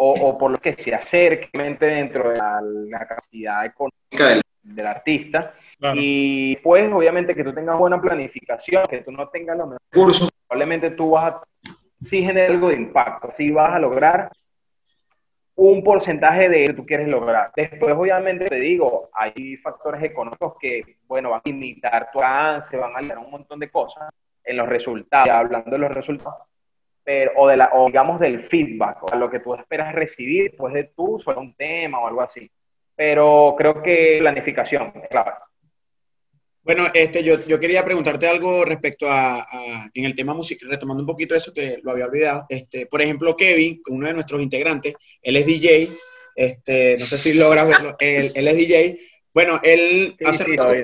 o, o por lo que se acerque dentro de la, la capacidad económica del, del artista. Claro. Y pues obviamente que tú tengas buena planificación, que tú no tengas los recursos, probablemente tú vas a, sí generar algo de impacto, sí vas a lograr un porcentaje de lo que tú quieres lograr. Después, obviamente, te digo, hay factores económicos que, bueno, van a limitar tu avance, van a limitar un montón de cosas en los resultados, ya hablando de los resultados, pero, o, de la, o digamos del feedback, o lo que tú esperas recibir después de tú sobre un tema o algo así. Pero creo que planificación, claro. Bueno, este, yo, yo quería preguntarte algo respecto a, a- en el tema musical, retomando un poquito eso que lo había olvidado. Este, por ejemplo, Kevin, uno de nuestros integrantes, él es DJ, este, no sé si logras verlo, él, él es DJ. Bueno, él Sí, hace, sí, rato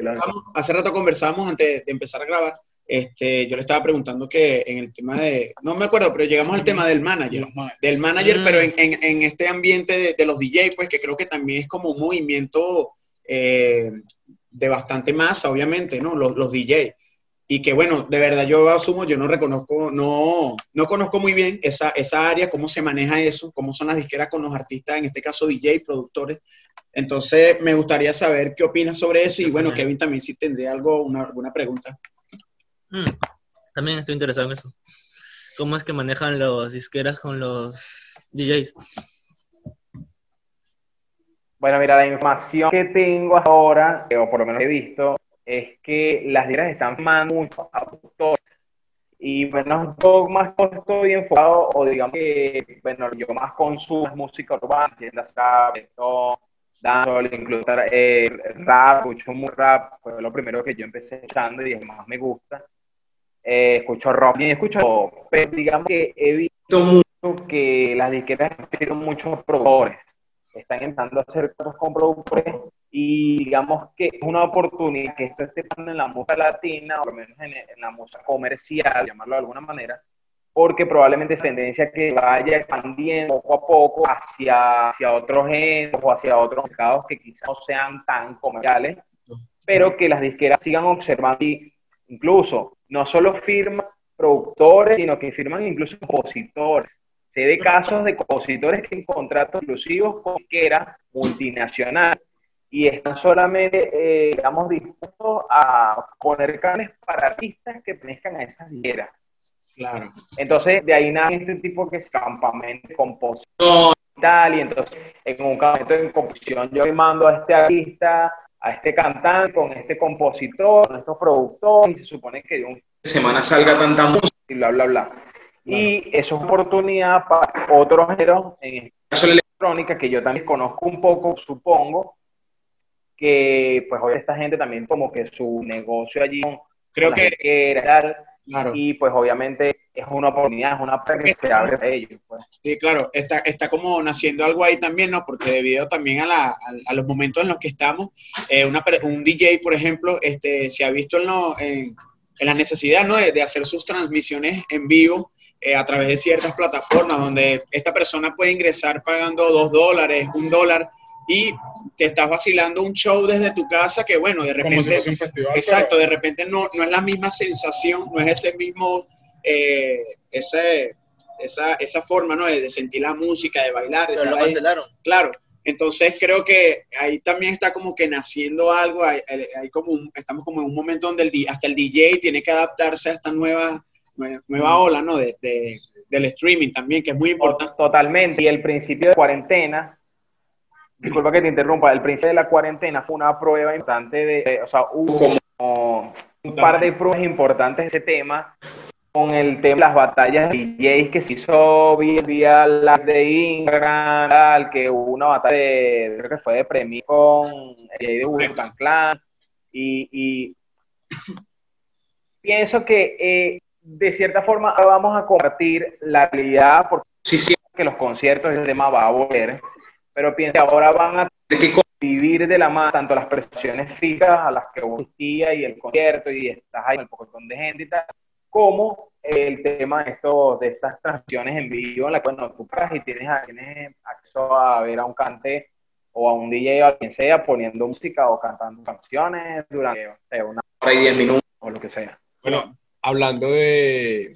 hace rato conversamos antes de empezar a grabar. Este, yo le estaba preguntando que en el tema de, no me acuerdo, pero llegamos al tema del manager del manager, Mm. pero en, en- en este ambiente de, de los DJ, pues que creo que también es como un movimiento eh, de bastante masa, obviamente, ¿no? Los, los DJ. Y que bueno, de verdad yo asumo, yo no reconozco, no, no conozco muy bien esa, esa área, cómo se maneja eso, cómo son las disqueras con los artistas, en este caso DJ, productores. Entonces me gustaría saber qué opinas sobre eso y bueno. Kevin también si tendría algo, una, alguna pregunta. Mm, También estoy interesado en eso. ¿Cómo es que manejan los disqueras con los DJs? Bueno, mira, la información que tengo ahora, eh, o por lo menos he visto, es que las disqueras están firmando mucho a productores. Y bueno, yo más estoy enfocado, o digamos que, bueno, yo más consumo música urbana, tiendas rap, incluso eh, rap, escucho muy rap, fue lo primero que yo empecé escuchando y es más me gusta. Eh, escucho rock. Y escucho pero digamos que he visto mucho que las disqueras tienen muchos productores. Están empezando a hacer cosas con productores y digamos que es una oportunidad que esto esté pasando en la música latina, o al menos en, en la música comercial, llamarlo de alguna manera, porque probablemente es tendencia que vaya expandiendo poco a poco hacia, hacia otros géneros o hacia otros mercados que quizás no sean tan comerciales, pero que las disqueras sigan observando y incluso no solo firman productores, sino que firman incluso compositores. Se de casos de compositores que en contratos exclusivos con disqueras multinacionales y están solamente, eh, digamos, dispuestos a poner carnes para artistas que pertenezcan a esas disqueras. Claro. Entonces, de ahí nace este tipo que es campamento de composición y tal, y entonces en un campamento de composición yo mando a este artista, a este cantante, con este compositor, con estos productores, y se supone que de un semana salga tanta música y bla, bla, bla. Y eso es oportunidad para otros géneros, en este caso la electrónica, que yo también conozco un poco, supongo, que pues hoy esta gente también como que su negocio allí Creo que, tal, claro. y pues obviamente es una oportunidad, es una puerta que se abre a ellos. Pues. Sí, claro, está, está como naciendo algo ahí también, ¿no? Porque debido también a, la, a, a los momentos en los que estamos, eh, una, un DJ, por ejemplo, este, se ha visto en, lo- en, en la necesidad, ¿no? De, de hacer sus transmisiones en vivo eh, a través de ciertas plataformas donde esta persona puede ingresar pagando dos dólares, un dólar, y te estás vacilando un show desde tu casa que, bueno, de Como si repente... fuese un festival. Exacto, de repente no, no es la misma sensación, no es ese mismo, eh, ese, esa, esa forma ¿no? de, de sentir la música, de bailar, de Pero estar lo ahí. cancelaron. Claro, entonces creo que ahí también está como que naciendo algo, hay, hay- como un- estamos como en un momento donde el, hasta el DJ tiene que adaptarse a esta nueva, nue- nueva ola ¿no? de, de- del streaming también, que es muy importante. Totalmente. Y el principio de cuarentena, disculpa que te interrumpa, el principio de la cuarentena fue una prueba importante de, de- o sea, hubo como un par de pruebas importantes de ese tema con el tema de las batallas de DJs que se hizo vía, vía la de Instagram, tal, que hubo una batalla de, creo que fue de premio con el DJ de Wu-Tang Clan. Y, y pienso que eh, de cierta forma vamos a compartir la realidad porque sí siento que los conciertos ese tema va a volver, pero pienso que ahora van a convivir de la mano tanto las prestaciones fijas a las que vos y el concierto y estás ahí con el pocotón de gente y tal, como el tema de, estos, de estas transmisiones en vivo en la cual no, tú pagas y tienes, tienes acceso a ver a un cante o a un DJ o a quien sea poniendo música o cantando canciones durante no sé, una hora y diez minutos o lo que sea. Bueno, hablando de,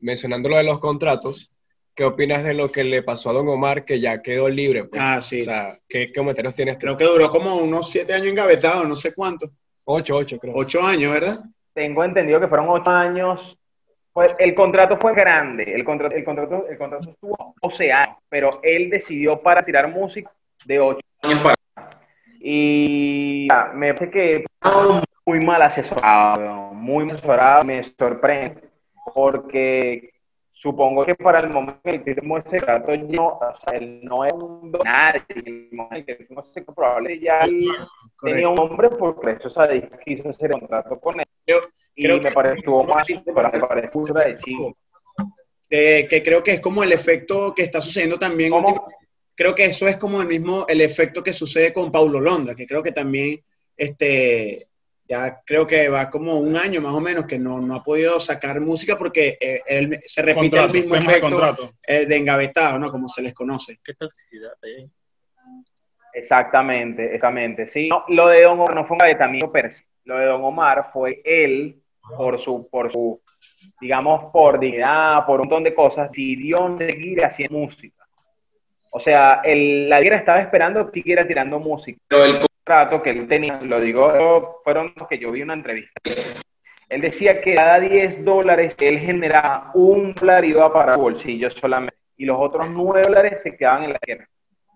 mencionando lo de los contratos, ¿qué opinas de lo que le pasó a Don Omar que ya quedó libre? pues? Ah, sí. O sea, ¿qué qué comentarios tienes? Creo que duró como unos siete años engavetado, no sé cuánto. Ocho, ocho, creo. Ocho años, ¿verdad? Tengo entendido que fueron ocho años. Pues el contrato fue grande, el contrato, el contrato, el contrato estuvo 12 años, pero él decidió para tirar música de 8 años para. Y ah, me parece que muy mal asesorado, muy mal asesorado, me sorprende, porque supongo que para el momento que firmó ese contrato, yo, o sea, él no es un nadie, el momento que ese contrato, probablemente ya tenía un nombre, por eso disca quiso hacer el contrato con él. Yo y creo me que- estuvo mal, me burda de chico. Eh, que creo que es como el efecto que está sucediendo también. Creo que eso es como el mismo, el efecto que sucede con Paulo Londra, que creo que también, este, ya creo que va como un año más o menos que no, no ha podido sacar música porque eh, él- se repite el mismo de efecto eh, de engavetado, ¿no? Como se les conoce. Qué toxicidad hay. Exactamente, exactamente. Sí, no, lo de Don Omar no fue un gavetamiento per se. Lo de Don Omar fue él, por su, por su, digamos, por dignidad, por un montón de cosas, decidió seguir haciendo música. O sea, el, la liga estaba esperando que siguiera tirando música. Pero el contrato que él tenía, lo digo, fueron los que yo vi en una entrevista. Él decía que cada 10 dólares él generaba, un dólar iba para su bolsillo solamente. Y los otros 9 dólares se quedaban en la tierra.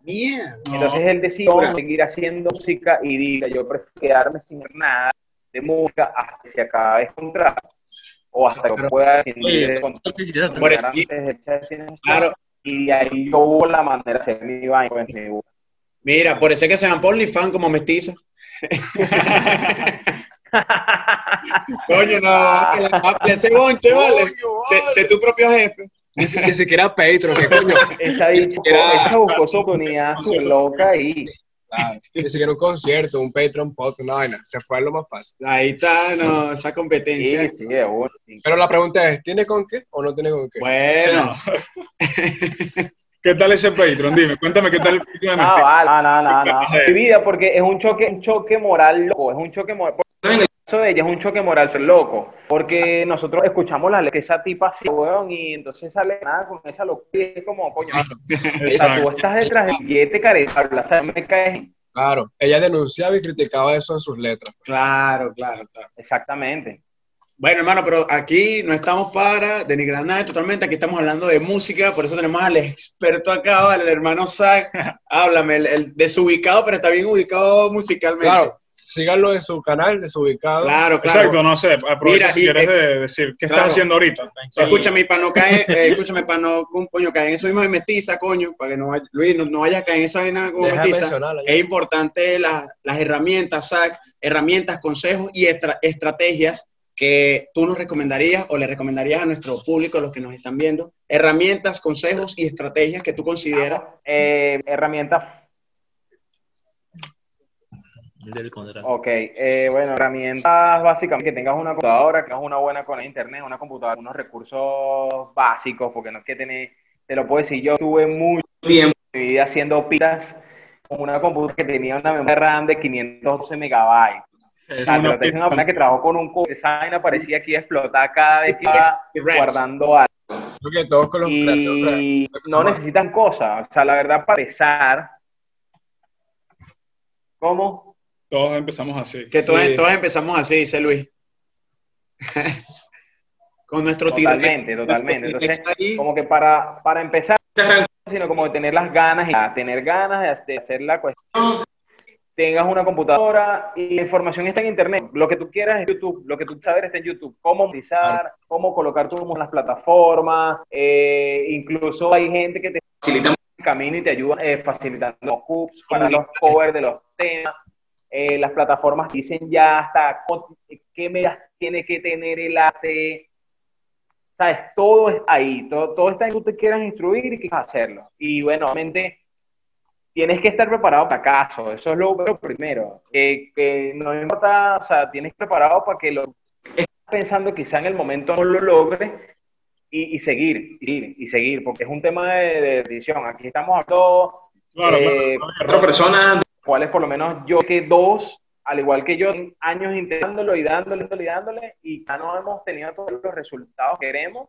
Mierda. Entonces él decidió seguir haciendo música y diga, yo prefiero quedarme sin nada de música hasta que se acabe el contrato o hasta que pueda contrato. Antes de ese- Claro. Y de ahí yo hubo la manera de hacer mi vaina. pues. Mira, por eso es que se van por OnlyFans como mestiza. Coño, no, que la ese bonche, vale. Sé, sé tu propio jefe. Ni, si- ni siquiera Patreon, ¿qué coño? esa, buscó su oportunidad su loca y Claro. Ni siquiera un concierto, un Patreon podcast, una vaina. Se fue a lo más fácil. Ahí está, no, esa competencia. sí. Pero la pregunta es, ¿tiene con qué o no tiene con qué? Bueno, ¿Qué tal ese Patreon? Dime, cuéntame qué tal el Patreon. No, vale, no, no, no, no. Mi vida, porque es un choque, un choque moral loco, es un choque moral. En el caso de ella es un choque moral loco, porque nosotros escuchamos la que esa tipa así, weón, y entonces sale nada con esa locura, y es como, coño, o sea, tú estás detrás del billete caretable, o sea, me caes Claro, ella denunciaba y criticaba eso en sus letras. claro, claro, claro. exactamente. Bueno, hermano, pero aquí no estamos para denigrar nada totalmente. Aquí estamos hablando de música, por eso tenemos al experto acá, al hermano Zach. Háblame, el, el desubicado, pero está bien ubicado musicalmente. Claro, síganlo en su canal, desubicado. claro, claro. Exacto, no sé. Aprovecha Mira, si y- quieres eh, de decir qué claro. estás haciendo ahorita. Escúchame, para no caer, eh, escúchame, para no, con- coño, caer en eso mismo de mestiza, coño, para que no vaya, Luis, no, no vaya a caer en esa vaina como mestiza. Es importante la- las herramientas, Zach, herramientas, consejos y estra- estrategias que tú nos recomendarías o le recomendarías a nuestro público, a los que nos están viendo, herramientas, consejos y estrategias que tú consideras. Eh, herramientas. Ok, eh, bueno, herramientas básicamente que tengas una computadora, que tengas una buena con internet, una computadora, unos recursos básicos, porque no es que tener, te lo puedo decir, yo tuve mucho tiempo en mi vida haciendo pitas con una computadora que tenía una memoria RAM de 512 megabytes. Estoy diciendo una persona que trabajó con un co- esa vaina parecía que iba a explotar cada vez que iba guardando algo. Creo que todos con los Y no necesitan cosas, o sea, la verdad, para empezar, ¿cómo? Todos empezamos así. Que todos, Sí. todos empezamos así, dice Luis. Con nuestro tiro. Totalmente, totalmente. Entonces, como que para, para empezar, sino como de tener las ganas, y tener ganas de hacer la cuestión, tengas una computadora y la información está en internet. Lo que tú quieras es YouTube, lo que tú sabes está en YouTube. Cómo utilizar, cómo colocar tu en las plataformas, eh, incluso hay gente que te facilita el camino y te ayuda eh, facilitando los hooks para los covers de los temas. Eh, las plataformas dicen ya hasta qué medidas tiene que tener el arte, ¿sabes? Todo está ahí, todo, todo está en que tú te quieras instruir y quieras hacerlo. Y bueno, obviamente tienes que estar preparado para caso, eso es lo, lo primero. Que, que no importa, o sea, tienes preparado para que lo estás pensando quizá en el momento no lo logres y, y seguir, y y seguir, porque es un tema de, de decisión. Aquí estamos hablando Claro, eh, claro. cuatro personas, cuales por lo menos yo que dos, al igual que yo, años intentándolo y dándole, dándole y dándole, y ya no hemos tenido todos los resultados que queremos,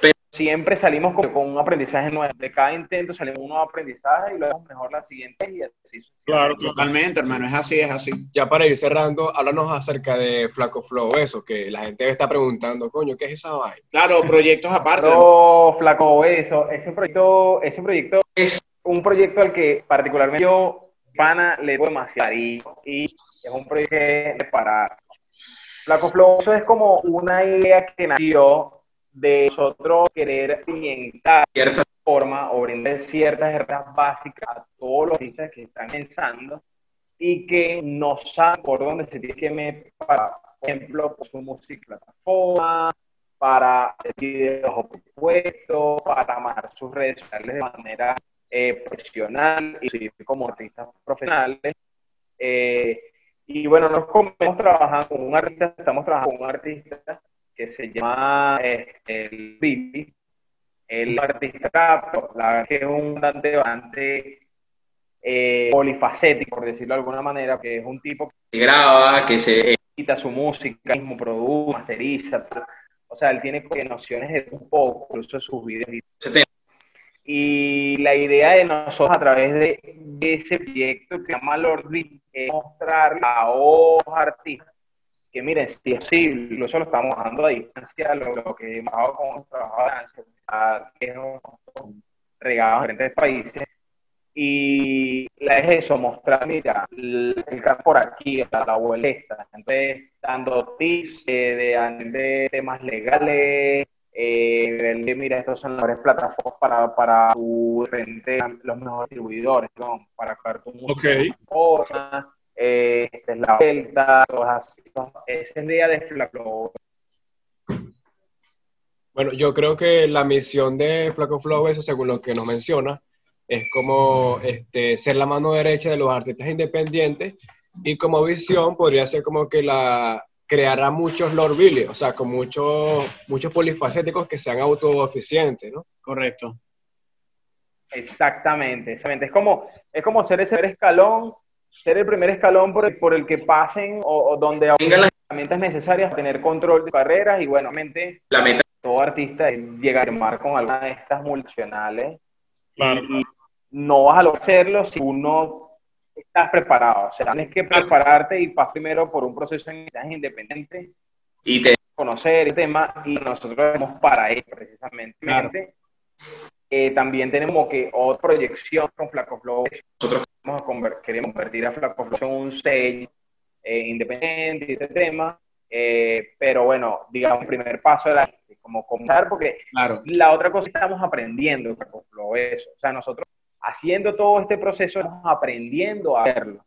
pero siempre salimos con, con un aprendizaje nuevo. De cada intento salimos un nuevo aprendizaje y lo hacemos mejor la siguiente y así. Claro, Totalmente, hermano, es así, es así. Ya para ir cerrando, háblanos acerca de Flaco Flow, eso, que la gente está preguntando, coño, ¿qué es esa vaina? Claro, proyectos aparte. Pero, flaco, eso, ese proyecto, ese proyecto es un proyecto al que particularmente yo, pana, le doy demasiado y es un proyecto para Flaco Flow, eso es como una idea que nació de nosotros querer orientar de cierta forma o brindar ciertas herramientas básicas a todos los artistas que están pensando y que no saben por dónde se tiene que meter para, por ejemplo, por su música plataforma, para videos propuestos, para manejar sus redes sociales de manera eh, profesional y como artistas profesionales. Eh, y bueno, nos estamos trabajando con un artista, estamos trabajando con un artista que se llama eh, el Billy, el artista rap, la verdad que es un cantante bastante eh, polifacético, por decirlo de alguna manera, que es un tipo que graba, que se edita su música, mismo produce, masteriza, tal. o sea, él tiene nociones de un poco, incluso de sus videos y la idea de nosotros a través de, de ese proyecto que se llama Lord es mostrar a otros artistas que miren, si es posible, incluso lo estamos bajando a distancia, lo, lo que hemos trabajado con hemos trabajado a distancia, a- que hemos regados en diferentes países. Y la es eso, mostrar, mira, el, campo por aquí, la, la vuelta. Entonces, dando tips eh, de, de temas legales, eh, de, mira, estas son las mejores plataformas para, para tu frente, los mejores distribuidores, ¿no? para crear tu música. Ok. Eh, la vuelta, cosas así. Esa es la idea de Flaco. Bueno, yo creo que la misión de Flaco Flow, eso según lo que nos menciona, es como este, ser la mano derecha de los artistas independientes y como visión podría ser como que la creará muchos Lord Billy, o sea, con muchos muchos polifacéticos que sean autoeficientes, ¿no? Correcto. Exactamente, exactamente. Es como, es como ser ese escalón, ser el primer escalón por el, por el que pasen o, o donde tengan las herramientas necesarias para tener control de carreras y bueno, obviamente La meta. todo artista es llegar a firmar con alguna de estas multinacionales Claro, y no vas a lograr hacerlo si uno estás preparado. O sea, tienes que prepararte y pasar primero por un proceso aprendizaje independiente, Y te conocer el tema y nosotros vamos para eso precisamente. Claro. Eh, también tenemos que otra proyección con Flaco Flow. Nosotros- queremos, conver- queremos convertir a Flaco en un sello eh, independiente y este tema. Eh, pero bueno, digamos, el primer paso era como comenzar, porque Claro. la otra cosa que estamos aprendiendo Flaco eso. O sea, nosotros haciendo todo este proceso, estamos aprendiendo a hacerlo.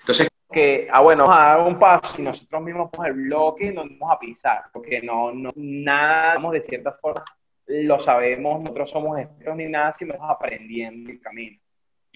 Entonces, Que, ah, bueno, vamos a dar un paso y nosotros mismos por el bloque nos vamos a pisar, porque no, no, nada, digamos, de cierta forma, lo sabemos, nosotros somos expertos ni nada, sino vamos aprendiendo el camino.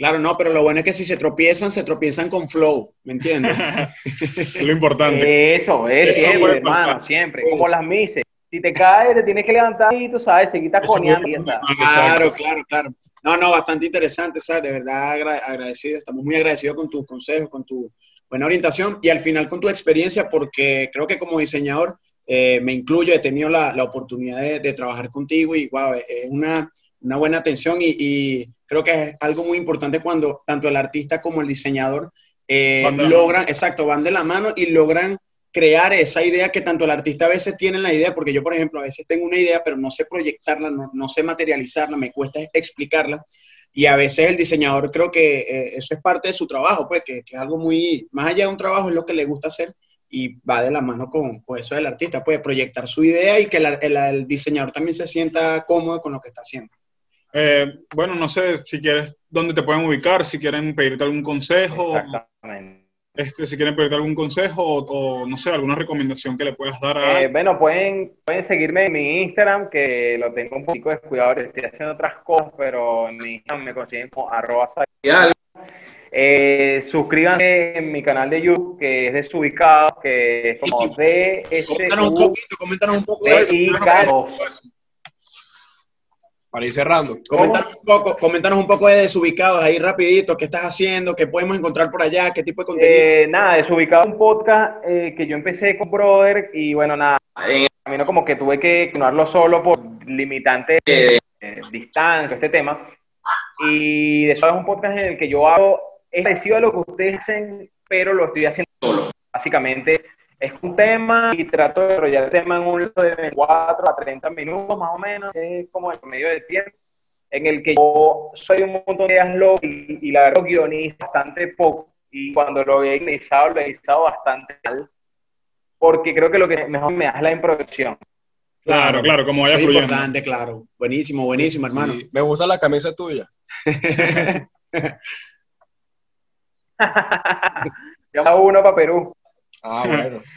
Claro, no, pero lo bueno es que si se tropiezan, se tropiezan con flow, ¿me entiendes? es lo importante. Eso, es Eso siempre, hermano, siempre, como las mises. Si te caes, te tienes que levantar y tú sabes, seguir taconeando y está. Claro, claro, claro. No, no, bastante interesante, ¿sabes? De verdad agra- agradecido, estamos muy agradecidos con tus consejos, con tu buena orientación y al final con tu experiencia, porque creo que como diseñador eh, me incluyo, he tenido la, la oportunidad de, de trabajar contigo y wow, es una, una buena atención y, y creo que es algo muy importante cuando tanto el artista como el diseñador eh, logran, exacto, van de la mano y logran crear esa idea que tanto el artista a veces tiene la idea, porque yo, por ejemplo, a veces tengo una idea, pero no sé proyectarla, no, no sé materializarla, me cuesta explicarla. Y a veces el diseñador creo que eh, eso es parte de su trabajo, pues, que, que es algo muy, más allá de un trabajo, es lo que le gusta hacer y va de la mano con, con eso del artista, puede proyectar su idea y que el- el diseñador también se sienta cómodo con lo que está haciendo. Eh, bueno, no sé si quieres, dónde te pueden ubicar, si quieren pedirte algún consejo, Exactamente. este, si quieren pedirte algún consejo o, o, no sé, alguna recomendación que le puedas dar a Eh, bueno, pueden, pueden seguirme en mi Instagram, que lo tengo un poquito descuidado, estoy haciendo otras cosas, pero en mi Instagram me consiguen como arroba. Eh, suscríbanse en mi canal de YouTube, que es Desubicados, que es como Coméntanos un poquito, coméntanos un poco de eso. Para ir cerrando. Coméntanos un poco, coméntanos un poco de desubicados ahí rapidito, qué estás haciendo, qué podemos encontrar por allá, qué tipo de contenido. Eh, nada, Desubicados es un podcast eh, que yo empecé con Brother y bueno, nada, En camino como que tuve que continuarlo solo por limitantes eh, eh, distancia, este tema. Y de eso es un podcast en el que yo hago, es parecido a lo que ustedes hacen, pero lo estoy haciendo solo. Básicamente es un tema y trato de desarrollar el tema en un lapso de 24 a 30 minutos más o menos, es como el medio del tiempo, en el que yo soy un montón de ideas locas y, y la verdad guionista bastante poco. Y cuando lo he guionizado, lo he guionizado bastante mal, porque creo que lo que mejor me da es la improvisación. Claro, claro, como vaya fluyendo. importante, claro. Buenísimo, buenísimo, hermano. Sí, me gusta la camisa tuya. Yo hago uno para Perú. Ah, bueno.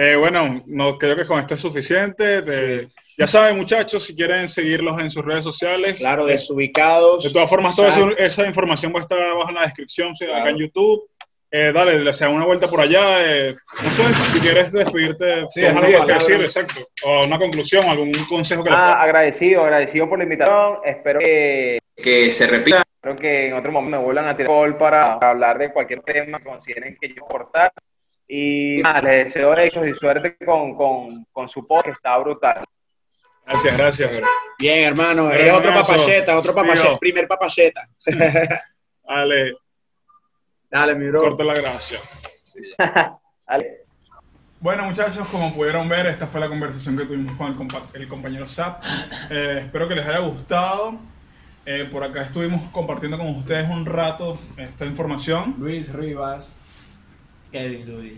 Eh, bueno, no creo que con esto es suficiente. Te- Sí. Ya saben, muchachos, si quieren seguirlos en sus redes sociales. Claro, desubicados. De todas formas, toda Exacto. eso- esa información va a estar abajo en la descripción, sí, acá Claro. en YouTube. Eh, dale, le sea una vuelta por allá. eh, no sé, si quieres despedirte, Sí, algo que decir, claro. exacto. O una conclusión, algún consejo que le Ah, puedas agradecido, agradecido por la invitación. Espero que, que se repita. espero que en otro momento me vuelvan a tirar gol para, para hablar de cualquier tema que consideren que yo aportar. Y nada, les deseo éxitos y suerte con, con, con su podcast, que está brutal. Gracias, gracias. Bien, hermano. Pero Eres otro papacheta, otro papacheta, primer papacheta. Dale, Dale, mi bro. corta la grabación. Dale. Bueno, muchachos, como pudieron ver, esta fue la conversación que tuvimos con el, compa- el compañero Zap. Eh, espero que les haya gustado. Eh, por acá estuvimos compartiendo con ustedes un rato esta información. Luis Rivas. Kevin Luis.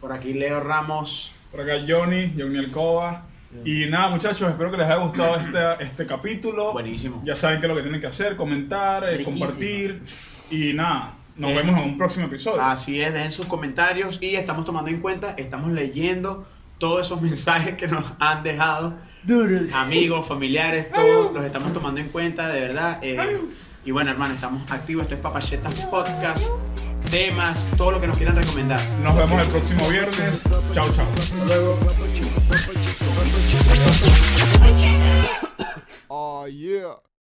Por aquí Leo Ramos. Por acá Johnny, Johnny Alcoba. Y nada, muchachos, espero que les haya gustado este, este capítulo. Buenísimo. Ya saben qué es lo que tienen que hacer, comentar, eh, compartir. Y nada, nos Eh, vemos en un próximo episodio. Así es, dejen sus comentarios y estamos tomando en cuenta, estamos leyendo todos esos mensajes que nos han dejado Duros. amigos, familiares, todos los estamos tomando en cuenta, de verdad. eh, Y bueno, hermano, estamos activos. Esto es Papachetas Podcast, temas, todo lo que nos quieran recomendar. Nos vemos el próximo viernes. Chao, chao. Oh yeah.